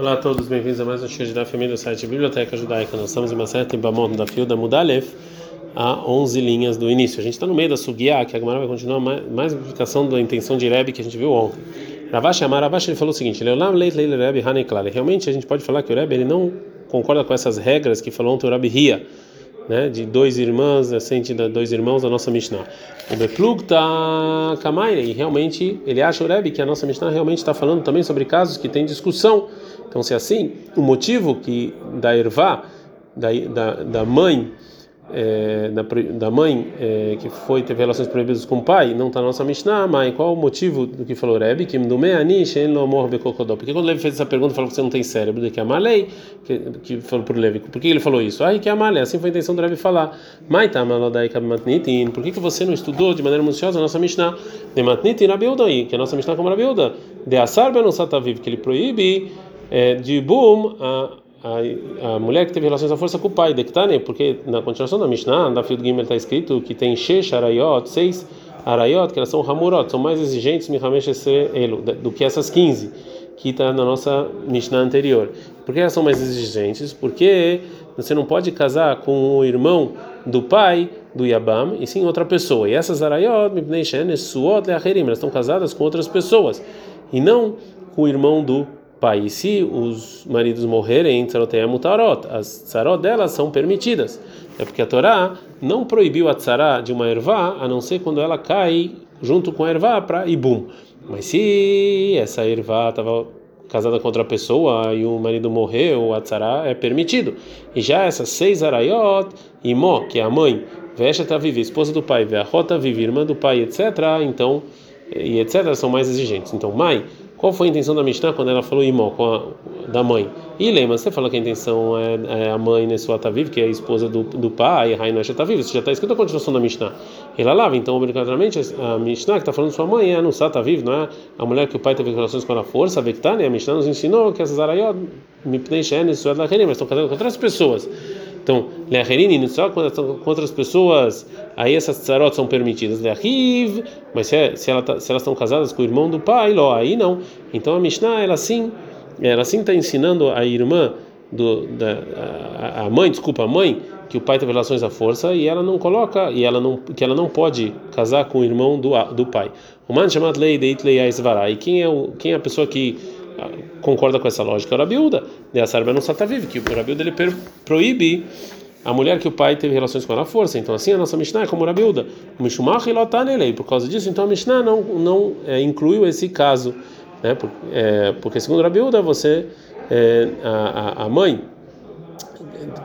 Olá a todos, bem-vindos a mais um show da família do site Biblioteca Judaica. Nós estamos em uma certa Bamont da Fio da Mudalef, a 11 linhas do início. A gente está no meio da Sugiá, que a vai continuar mais, mais uma explicação da intenção de Rebbe que a gente viu ontem. Ravash Amar Ravash ele falou o seguinte: Leolam Leit Leil Rebbe Haneklal. Realmente a gente pode falar que o Rebbe ele não concorda com essas regras que falou ontem o Rebbe Ria. Né, de dois irmãs, ascente de dois irmãos da nossa Mishnah. O Beplug tá Kamaire, e realmente ele acha o Rebbe que a nossa Mishnah realmente está falando também sobre casos que tem discussão. Então, se é assim, o motivo que da ervá, da, da, da mãe, é, da, da, mãe é, que foi teve relações proibidas com o pai, não está na nossa Mishnah, mas qual o motivo do que falou Rebbe? Que Porque quando Levi fez essa pergunta, falou que você não tem cérebro, de que é a lei, que, que falou o Levi. Por que ele falou isso? Ah, que é a lei, assim foi a intenção do Rebbe falar. Mas tá, por que, que você não estudou de maneira minuciosa a nossa Mishnah? De Matnitin que a nossa Mishnah é como Rabiuda. De Asar Ben Sataviv, que ele proíbe é, de Boom a a, a mulher que teve relações à força com o pai, Dektane, porque na continuação da Mishnah, da Field Gimel está escrito que tem Shesh Arayot, seis Arayot, que elas são Hamurot, são mais exigentes do que essas 15 que está na nossa Mishnah anterior. Por que elas são mais exigentes? Porque você não pode casar com o irmão do pai do Yabam e sim outra pessoa. E essas Arayot, Suot, elas estão casadas com outras pessoas e não com o irmão do. E se os maridos morrerem, tzaroteia mutarot, as tzarot delas são permitidas. É porque a Torá não proibiu a tzará de uma ervá, a não ser quando ela cai junto com a ervá para ibum. Mas se essa ervá estava casada com outra pessoa e o marido morreu, a tzará é permitido. E já essas seis arayot, imó, que é a mãe, Vesha vive, esposa do pai, Veachota vive, irmã do pai, etc. Então, e etc. são mais exigentes. Então, mãe qual foi a intenção da Mishnah quando ela falou imó, da mãe? E lembra, você falou que a intenção é, é a mãe Nessuataviv, que é a esposa do, do pai, Raina Shetaviv, isso já está escrito a continuação da Mishnah. Ela lava, então, obrigatoriamente, a Mishnah que está falando sua mãe é a Nussataviv, não é a mulher que o pai teve relações com a força, a Vektane, a Mishnah nos ensinou que essas arayot, Mipnei Shen, mas estão casando com outras pessoas. Então, leacherini, só com outras pessoas, aí essas tsarot são permitidas. Leachiv, mas se, é, se, ela tá, se elas estão casadas com o irmão do pai, ló, aí não. Então a Mishnah, ela sim, ela sim está ensinando a irmã do, da, a, a mãe, desculpa, a mãe, que o pai teve relações à força e ela não coloca e ela não que ela não pode casar com o irmão do, do pai. O man chamado lei de Itlei E quem é o quem é a pessoa que concorda com essa lógica, o Rabiuda, de Asarba não vive, que o Rabiuda ele proíbe a mulher que o pai teve relações com ela à força. Então, assim, a nossa Mishnah é como. O Mishumach e lei. Por causa disso, então a Mishnah não, não é, incluiu esse caso. Né? Porque, é, porque segundo o Rabiuda, você, é, a, a mãe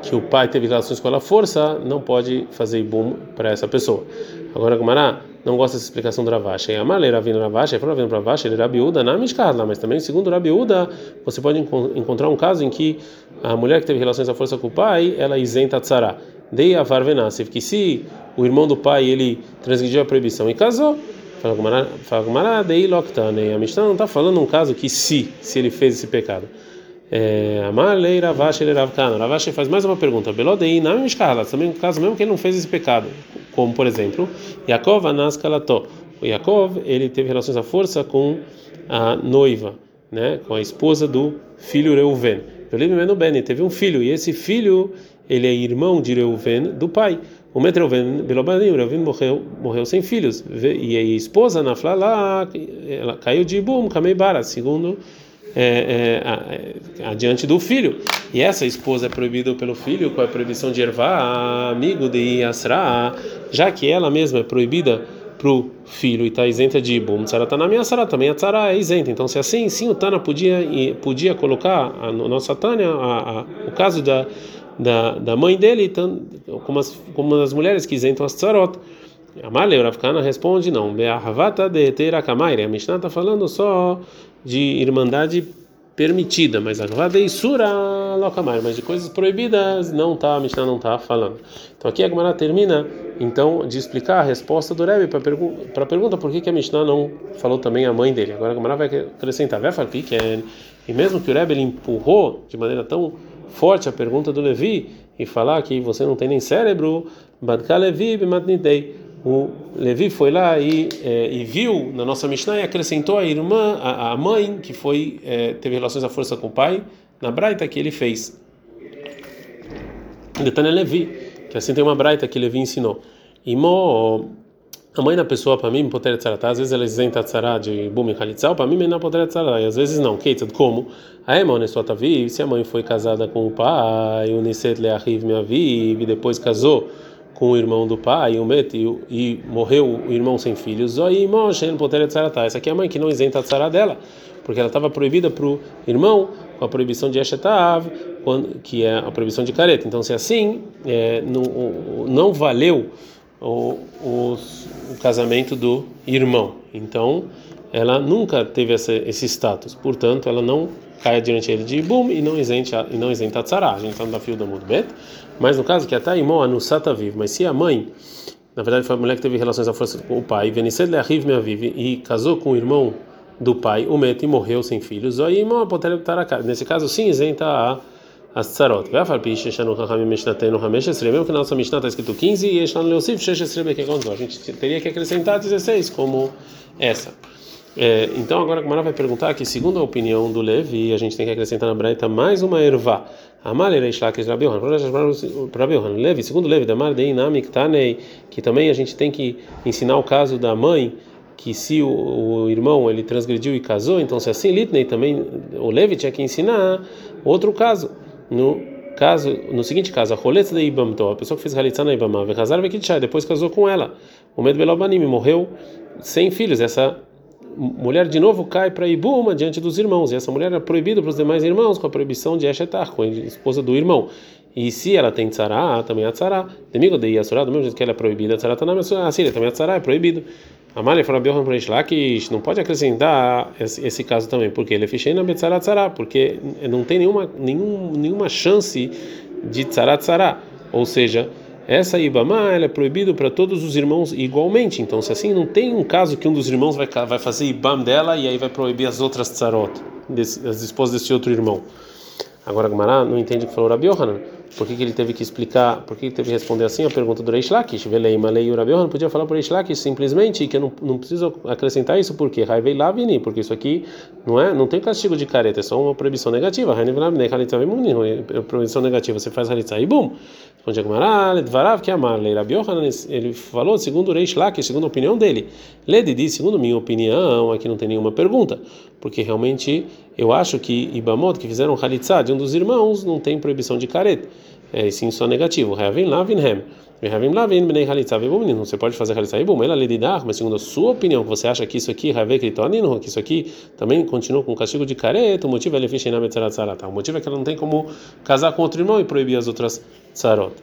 que o pai teve relações com ela à força, não pode fazer ibum para essa pessoa. Agora, Gumará não gosta dessa explicação do Ravashi. A Malera vindo Ravashi, falou vindo Ravashi, ele é Rabiúda na Mishkarla, mas também, segundo Rabiúda, você pode encontrar um caso em que a mulher que teve relações à força com o pai, ela isenta tzara. Dei a Varvenasif, que se o irmão do pai ele transgrediu a proibição e casou, fala Gumará, dei Loktane. A Mishnah não está falando um caso que se, se ele fez esse pecado. É, Amalei Ravashi Ravkana. Ravashi faz mais uma pergunta. Belodei não Mishkarla. Também no caso mesmo que ele não fez esse pecado. Como, por exemplo, Yaakov Anas Kalato. O Yaakov, ele teve relações à força com a noiva, né? Com a esposa do filho Reuven. Ben teve um filho. E esse filho, ele é irmão de Reuven, do pai. O Metreuven, Belobani, Reuven morreu, morreu sem filhos. E a esposa, Naflala, ela caiu de Ibum, Kameibara, segundo é, é, adiante do filho. E essa esposa é proibida pelo filho com a proibição de ervar, amigo de Yasra, já que ela mesma é proibida para o filho e está isenta de Ibum. na minha Sará, também a Tzara é isenta. Então, se assim, sim, o Tana podia, podia colocar a, no nossa Tânia o caso da, da, da mãe dele, como as, como as mulheres que isentam as Tzarot. Amalei, Ravkana responde: não. Be'ahavata de Terakamaire. A Mishnah está falando só de irmandade permitida, mas a Vadeisura Lokamai, mas de coisas proibidas não tá, a Mishnah não está falando. Então aqui a Gemara termina então de explicar a resposta do Rebbe para pergu a pergunta por que, que a Mishnah não falou também a mãe dele. Agora a Gemara vai acrescentar, e mesmo que o Rebbe ele empurrou de maneira tão forte a pergunta do Levi e falar que você não tem nem cérebro, Badka Levi b'matnidei o Levi foi lá e, é, e viu na nossa Mishnah e acrescentou a irmã, a, a mãe que foi é, teve relações à força com o pai, na braita que ele fez. Detane Levi, que assim tem uma braita que Levi ensinou. E a mãe da pessoa, para mim, poder tzarata, às vezes ela isenta tzara de bum e halitzal, para mim, não poder tzara, e às vezes não. Keitzad, como? A Emma, honestou vi, se a mãe foi casada com o pai, o Niset Leahiv me aviv, e depois casou com o irmão do pai, o Met, e, e morreu o irmão sem filhos, Zoi Moshe, poder tzarata. Essa aqui é a mãe que não isenta a tzara dela, porque ela estava proibida para o irmão com a proibição de Eshetav, que é a proibição de careta. Então, se assim, é, não, não valeu o, o, o casamento do irmão. Então, ela nunca teve esse, esse status. Portanto, ela não cai diante dele de Ibum e não isenta e não isenta tzara. A gente está no da da Mudbet. Mas no caso que a Taimó anusata vive, mas se a mãe, na verdade foi a mulher que teve relações à força com o pai, Veniced le'ahiv me vive e casou com o irmão do pai, o Met, e morreu sem filhos, aí nesse caso sim isenta a as tzarot. Vai falar piche shanu hachamim mishnatenu hameshesre, mesmo que na nossa mishnah está escrito 15 e shanu leosif sheshesre bekegonzo. A gente teria que acrescentar 16 como essa. É, então agora a Gamara vai perguntar que segundo a opinião do Levi, a gente tem que acrescentar na Braita mais uma ervá. Levi, segundo Levi, da que também a gente tem que ensinar o caso da mãe que se o, o, irmão ele transgrediu e casou, então se assim Litnei também o Levi tinha que ensinar outro caso no caso, no seguinte caso, a roletz de Ibamto, a pessoa que fez halitzá na Vekitchai, depois casou com ela. O Med Belobanim morreu sem filhos. Essa mulher de novo cai para Ibuma diante dos irmãos. E essa mulher é proibida para os demais irmãos com a proibição de Eshetar, com a esposa do irmão. E se ela tem tzara, também a tzara. Demigo de Yasurá, do mesmo jeito que ela é proibida, a tzara também a tzara é proibido. Amália falou Biohan para lá que não pode acrescentar esse, esse, caso também, porque ele é ficheina betzarat tzara, porque não tem nenhuma, nenhum, nenhuma chance de tzarat tzara. Ou seja, essa ibama ela é proibido para todos os irmãos igualmente. Então, se assim, não tem um caso que um dos irmãos vai, vai fazer ibam dela e aí vai proibir as outras tzarot, as esposas desse outro irmão. Agora, Gamara não entende o que falou Rabi Yohanan. Por que, que ele teve que explicar, por que ele teve que responder assim a pergunta do Reish Lakish? Velei, Malei, o Rabi Yohanan podia falar para o Reish Lakish simplesmente que eu não, não preciso acrescentar isso, porque Raivei Lavini, porque isso aqui não é, não tem castigo de careta, é só uma proibição negativa. É proibição negativa, você faz halitza e bum. Responde a Gamara, Dvarav que amar, ele falou segundo o Reish Lakish, segundo a opinião dele. Ledidi, segundo minha opinião, aqui não tem nenhuma pergunta, porque realmente eu acho que Ibamot, que fizeram halitzá de um dos irmãos, não tem proibição de careta é sim só negativo. Você pode fazer halitza ibum, ela lidar, mas segundo a sua opinião, você acha que isso aqui, que isso aqui também continua com castigo de careta, o motivo é O motivo é que ela não tem como casar com outro irmão e proibir as outras tzarot.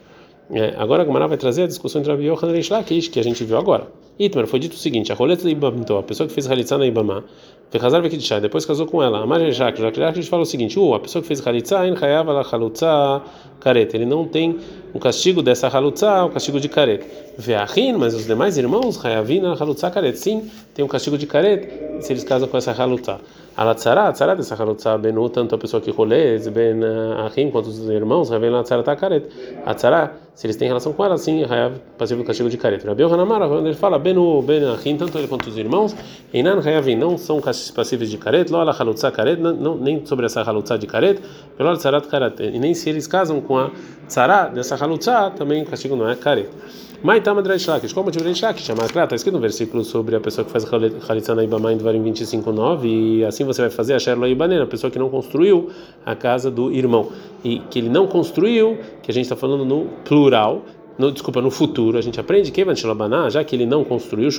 É, agora a Gamara vai trazer a discussão entre Rabi Yochanan e Reish que a gente viu agora. Itmer foi dito o seguinte: a roleta de Ibamto, a pessoa que fez halitzá na Ibamá, Fechazar Vekidishá, depois casou com ela. Amar Jacques, Jacques fala o seguinte: uh, a pessoa que fez halitzá, en chayav la halutza careta. Ele não tem o castigo dessa halutza, o castigo de careta. Veachin, mas os demais irmãos, hayavina halutza careta. Sim, tem um castigo de careta se eles casam com essa halutza. Alatzara, tzara dessa halutza benu, tanto a pessoa que rolês, ben achim, quanto os irmãos, lá tzara careta. A tzara, se eles têm relação com ela, sim, hayav, passivo do castigo de careta. Rabi Yohanamara, quando ele fala benu, ben achim, tanto ele quanto os irmãos, einan hayavin, não são passíveis de careta, lo ala halutza careta, nem sobre essa halutza de careta, pelo tzarat careta. E nem se eles casam com a tzara dessa halutza, também o castigo não é careta. Maitama Dreish Lakish, como motivo Dreish Lakish? Está escrito no versículo sobre a pessoa que faz Halitzah na Ibama em Dvarim 25.9 e assim você vai fazer a Sherlo Ibanena, a pessoa que não construiu a casa do irmão. E que ele não construiu, que a gente está falando no plural, no, desculpa, no futuro, a gente aprende que já que ele não construiu,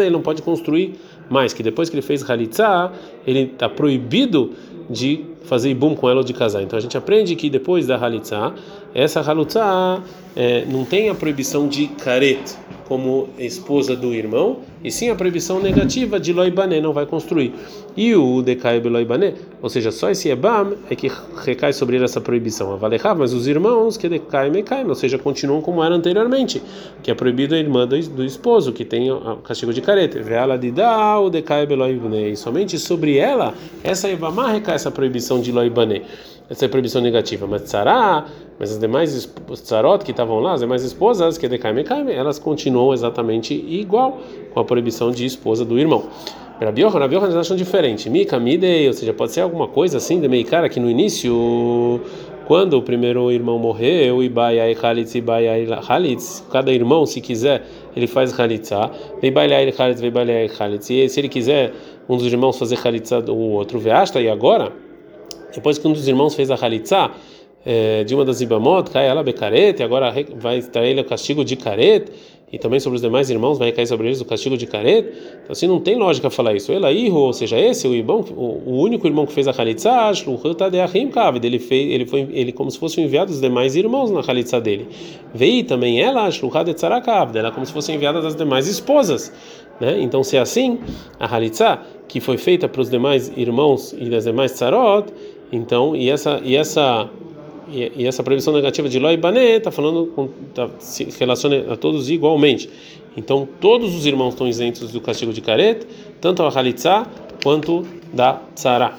ele não pode construir mais, que depois que ele fez Halitzah, ele está proibido de fazer ibum com ela ou de casar. Então a gente aprende que depois da halitzá, essa halitzá é, não tem a proibição de caret como esposa do irmão, e sim a proibição negativa de loibané, não vai construir. E o decai loibané, ou seja, só esse ebam é que recai sobre ele essa proibição. Avalechav, mas os irmãos que decai mecai, ou seja, continuam como era anteriormente, que é proibido a irmã do, do esposo, que tem o castigo de careta. Veala de o decai loibané, e somente sobre ela, essa ebamá recai essa proibição de loibané essa é proibição negativa. Mas tzará, mas as demais tzarot que estavam lá, as demais esposas, que é decaime elas continuam exatamente igual com a proibição de esposa do irmão. Rabi Rabi Yohanan acham diferente. Mika, midei, ou seja, pode ser alguma coisa assim de cara que no início quando o primeiro irmão morreu, Ibaiai Halitz, Ibaiai Halitz, cada irmão, se quiser, ele faz Halitzá, Ibaiai Halitz, Ibaiai Halitz, e se ele quiser, um dos irmãos fazer Halitzá, o outro Veasta, e agora, depois que um dos irmãos fez a Halitzá, é, de uma das Ibamot, cai ela becarete, agora vai estar ele o castigo de carete, e também sobre os demais irmãos vai cair sobre eles o castigo de carete. Então, assim, não tem lógica falar isso. Ela ou seja, esse o irmão, o, o único irmão que fez a Khalitsa, ele fez, ele foi, ele como se fosse enviado dos demais irmãos na Khalitsa dele. Veio também ela, ela como se fosse enviada das demais esposas, né? Então, se é assim, a Khalitsa que foi feita para os demais irmãos e das demais tsarot, então, e essa e essa e, e essa proibição negativa de Loi Bané está falando com, tá, se relaciona a todos igualmente. Então todos os irmãos estão isentos do castigo de caret, tanto a Halitzá quanto da Tzara.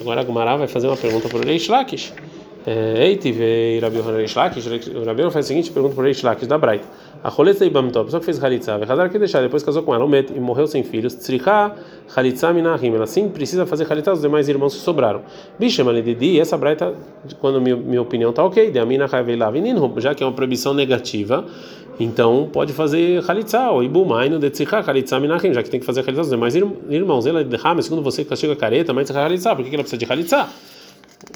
Agora a Gumara vai fazer uma pergunta para o Reish Lakish. É, Eiti veio Rabi Reish Lakish. O Rabi faz o seguinte pergunta para o Reish Lakish da Braita. A Roletza Ibamtó, a pessoa que fez Halitzá, vai casar que deixar, depois casou com ela, Met, e morreu sem filhos, Tzricha Halitzá Minahim, ela sim precisa fazer Halitzá os demais irmãos que sobraram. Bishema Ledidi, essa braita, quando minha, minha opinião está ok, de Amina Haveilavininho, já que é uma proibição negativa, então pode fazer Halitzá, ou Ibumaino de Tzricha Halitzá Minahim, já que tem que fazer Halitzá os demais irmãos. Ela mas segundo você castiga a careta, mas Halitzá, por que ela precisa de Halitzá?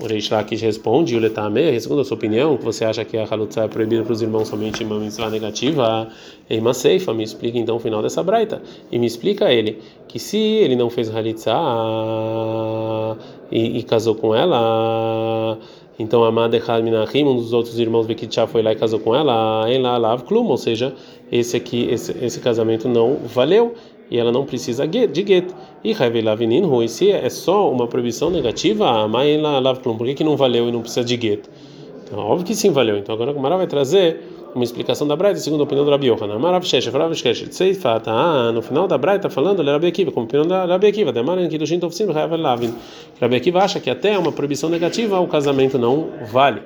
O Reish Lakish responde, o Letame, segundo a sua opinião, que você acha que a Halutza é proibida para os irmãos somente uma mitzvah negativa, Eima Seifa, me explica então o final dessa braita. E me explica ele, que se ele não fez Halitza e, e casou com ela, então Amad Echad Minachim, um dos outros irmãos Bekitchá foi lá e casou com ela, em lá Lav Klum, ou seja, esse aqui, esse, esse casamento não valeu e ela não precisa de get. E Havelavinin e se é só uma proibição negativa, a mãe lav por que, que não valeu e não precisa de get? Então, óbvio que sim valeu. Então agora o Mara vai trazer uma explicação da Braita, segundo a opinião do Rabi Yohanan. Marav Shesh, Rav ah, no final da Braita falando, ele é Rabi como opinião da Rabi Akiva, Demaran Kidushin Tovsim, Havelavin. Rabi Akiva acha que até uma proibição negativa o casamento não vale.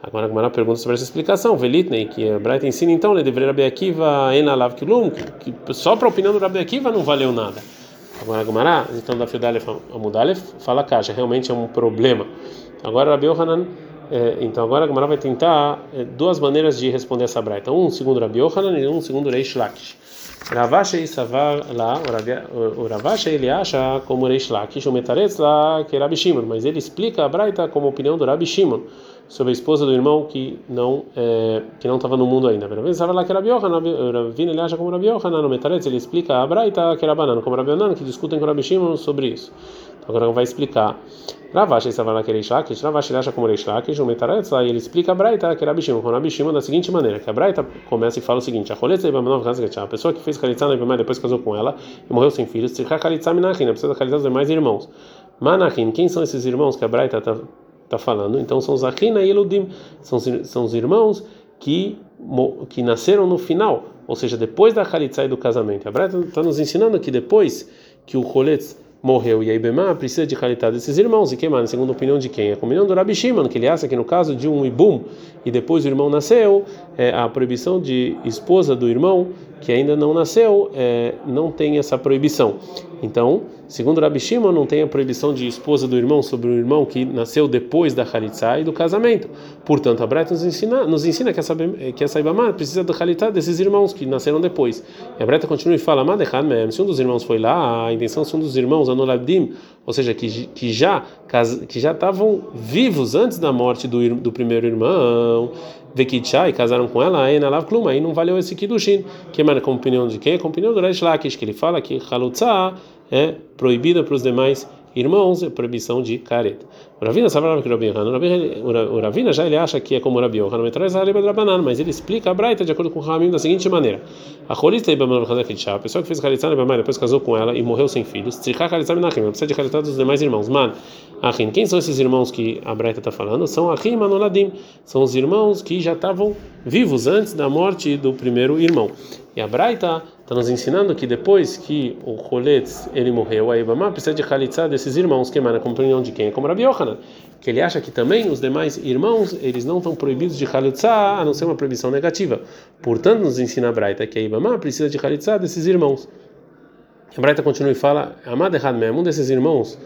Agora a Gemara pergunta sobre essa explicação. Velitnei, que a Braita ensina então, ele deveria Rabi Akiva Enalav Kilum, que só para a opinião do Rabi Akiva não valeu nada. Agora a Gemara, então da Fidalef Amudalef, fala caixa, realmente é um problema. Agora Rabi Yohanan, é, então agora a Gemara vai tentar é, duas maneiras de responder essa Braita. Um segundo Rabi Yohanan e um segundo Reish Lakish. Ravashi e Savar lá, o Ravashi ele acha como Reish Lakish, o Metaretz lá, que é Rabi Shimon, mas ele explica a Braita como opinião do Rabi Shimon sobre a esposa do irmão que não é, que não estava no mundo ainda. Pelo sabe lá que era Biohanan, ele acha como Rabi Yohanan, no Metaretz ele explica a Braita que era banana, como Rabi Yohanan, que discutem com Rabi Shimon sobre isso. Então agora vai explicar. Ravash ele lá que Reish Lakish, Ravash ele acha como Reish Lakish, o Metaretz lá ele explica a Braita que era Rabi Shimon, com Rabi Shimon da seguinte maneira, que a Braita começa e fala o seguinte: a pessoa que fez Kalitza na Ibamai depois casou com ela e morreu sem filhos, Kalitza Minachin, precisa Kalitza dos demais irmãos. Manachin, quem são esses irmãos que a Braita está está falando. Então são os Achina e Eludim, são, são os irmãos que, que nasceram no final, ou seja, depois da Khalitsa e do casamento. A Breta está nos ensinando que depois que o Choletz morreu e a Ibemá precisa de Khalitá desses irmãos. E que, mano, segundo a opinião de quem? A opinião do Rabi Shimon, que ele acha que no caso de um Ibum e depois o irmão nasceu, é, a proibição de esposa do irmão que ainda não nasceu é, não tem essa proibição. Então, segundo Rabi Shimon, não tem a proibição de esposa do irmão sobre o irmão que nasceu depois da Khalitsa e do casamento. Portanto, a Breta nos ensina, nos ensina que essa, que essa Ibamá precisa da Khalitsa desses irmãos que nasceram depois. E a Breta continua e fala: se um dos irmãos foi lá, a intenção se um dos irmãos, Anoladim, ou seja, que, que já que já estavam vivos antes da morte do, do primeiro irmão, Vekitchá, e casaram com ela, aí na Kluma, aí não valeu esse Kiddushin, que é com opinião de quem? Com opinião do Reish Lakish, que ele fala que Halutza é proibida para os demais irmãos, é proibição de careta. O Ravina sabe que o Ravina já ele acha que é como o Rabi Yohanan, mas ele explica a Braita de acordo com o Ramim da seguinte maneira: a Cholista a pessoa que fez Khalitsa depois casou com ela e morreu sem filhos, precisa de Khalitsa dos demais irmãos. Man, Achim, quem são esses irmãos que a Braita está falando? São Achim Manoladim, são os irmãos que já estavam vivos antes da morte do primeiro irmão. E a Braita está nos ensinando que depois que o Choletz ele morreu, a Ibama precisa de Khalitsa desses irmãos, que na compreensão de quem? Como Rabi Yohanan, que ele acha que também os demais irmãos eles não estão proibidos de Khalitsa, a não ser uma proibição negativa. Portanto, nos ensina a Braita que a Ibama precisa de Khalitsa desses irmãos. A Braita continua e fala: Amad Errad um desses irmãos,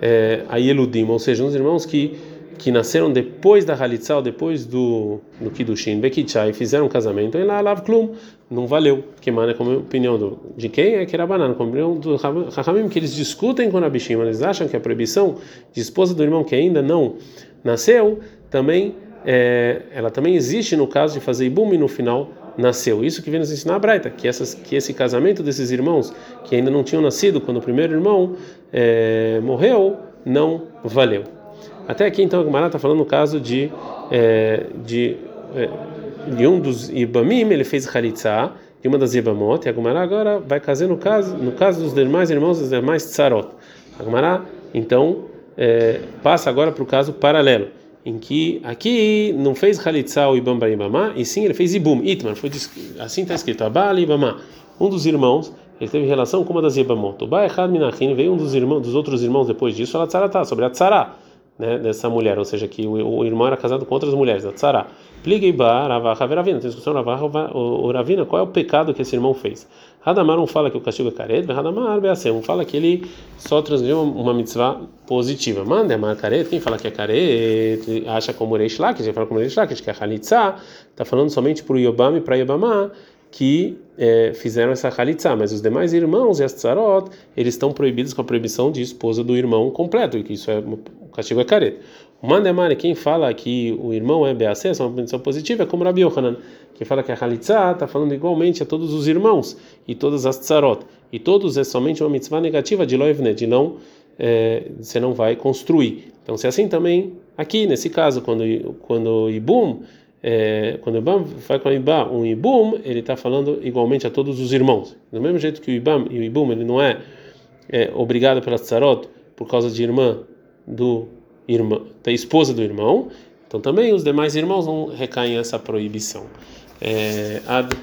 é, Ayeludim, ou seja, uns irmãos que que nasceram depois da Halitzal, depois do, do Kiddushin, Bekichai, fizeram um casamento, e lá, Lav Klum, não valeu. Que mano é como a opinião do, de quem? É que era banana, como a opinião do Rahamim, que eles discutem com a Bishim, eles acham que a proibição de esposa do irmão que ainda não nasceu, também, é, ela também existe no caso de fazer Ibum e no final nasceu. Isso que vem nos ensinar a Braita, que, essas, que esse casamento desses irmãos que ainda não tinham nascido quando o primeiro irmão é, morreu, não valeu. Até aqui então a Gemara está falando no caso de é, de, é, de um dos Ibamim, ele fez Khalitsa, de uma das Ibamot, e a Gemara agora vai fazer no caso, no caso dos demais irmãos, dos demais Tsarot. A Gemara então é, passa agora para o caso paralelo em que aqui não fez Khalitsa o Ibam Ibamá, e sim ele fez Ibum, Itman, foi assim está escrito, Abal Ibamá, um dos irmãos, ele teve relação com uma das Ibamot. O Baechad Minachin veio um dos irmãos, dos outros irmãos depois disso, ela Tzaratá, sobre a Tzara, né, dessa mulher, ou seja, que o, o, irmão era casado com outras mulheres, a Tzara. Pligeiba, Ravaha, Veravina, tem discussão Ravaha, o Ravina, qual é o pecado que esse irmão fez? Radamar um fala que o castigo é caret, Radamar Beacem, um fala que ele só transmitiu uma mitzvah positiva. Manda Amar caret, quem fala que é caret, acha como Reish Lakish, quem fala como Reish Lakish, que é Halitzah, está falando somente para o Yobam e para Yobamá, que é, fizeram essa halitzá, mas os demais irmãos e as tzarot, eles estão proibidos com a proibição de esposa do irmão completo, que isso é o castigo é careta. O Mandemari, quem fala que o irmão é BAC, é uma proibição positiva, é como Rabi Yohanan, que fala que a halitzá está falando igualmente a todos os irmãos e todas as tzarot, e todos é somente uma mitzvah negativa de loivne, de não, é, você não vai construir. Então, se é assim também, aqui nesse caso, quando, quando Ibum é, quando o Ibam vai com o Ibam, um Ibum, ele está falando igualmente a todos os irmãos. Do mesmo jeito que o Ibam e o Ibum, ele não é, é obrigado pela Tsarot por causa de irmã do irmã, da esposa do irmão, então também os demais irmãos não recaem essa proibição. É, ad.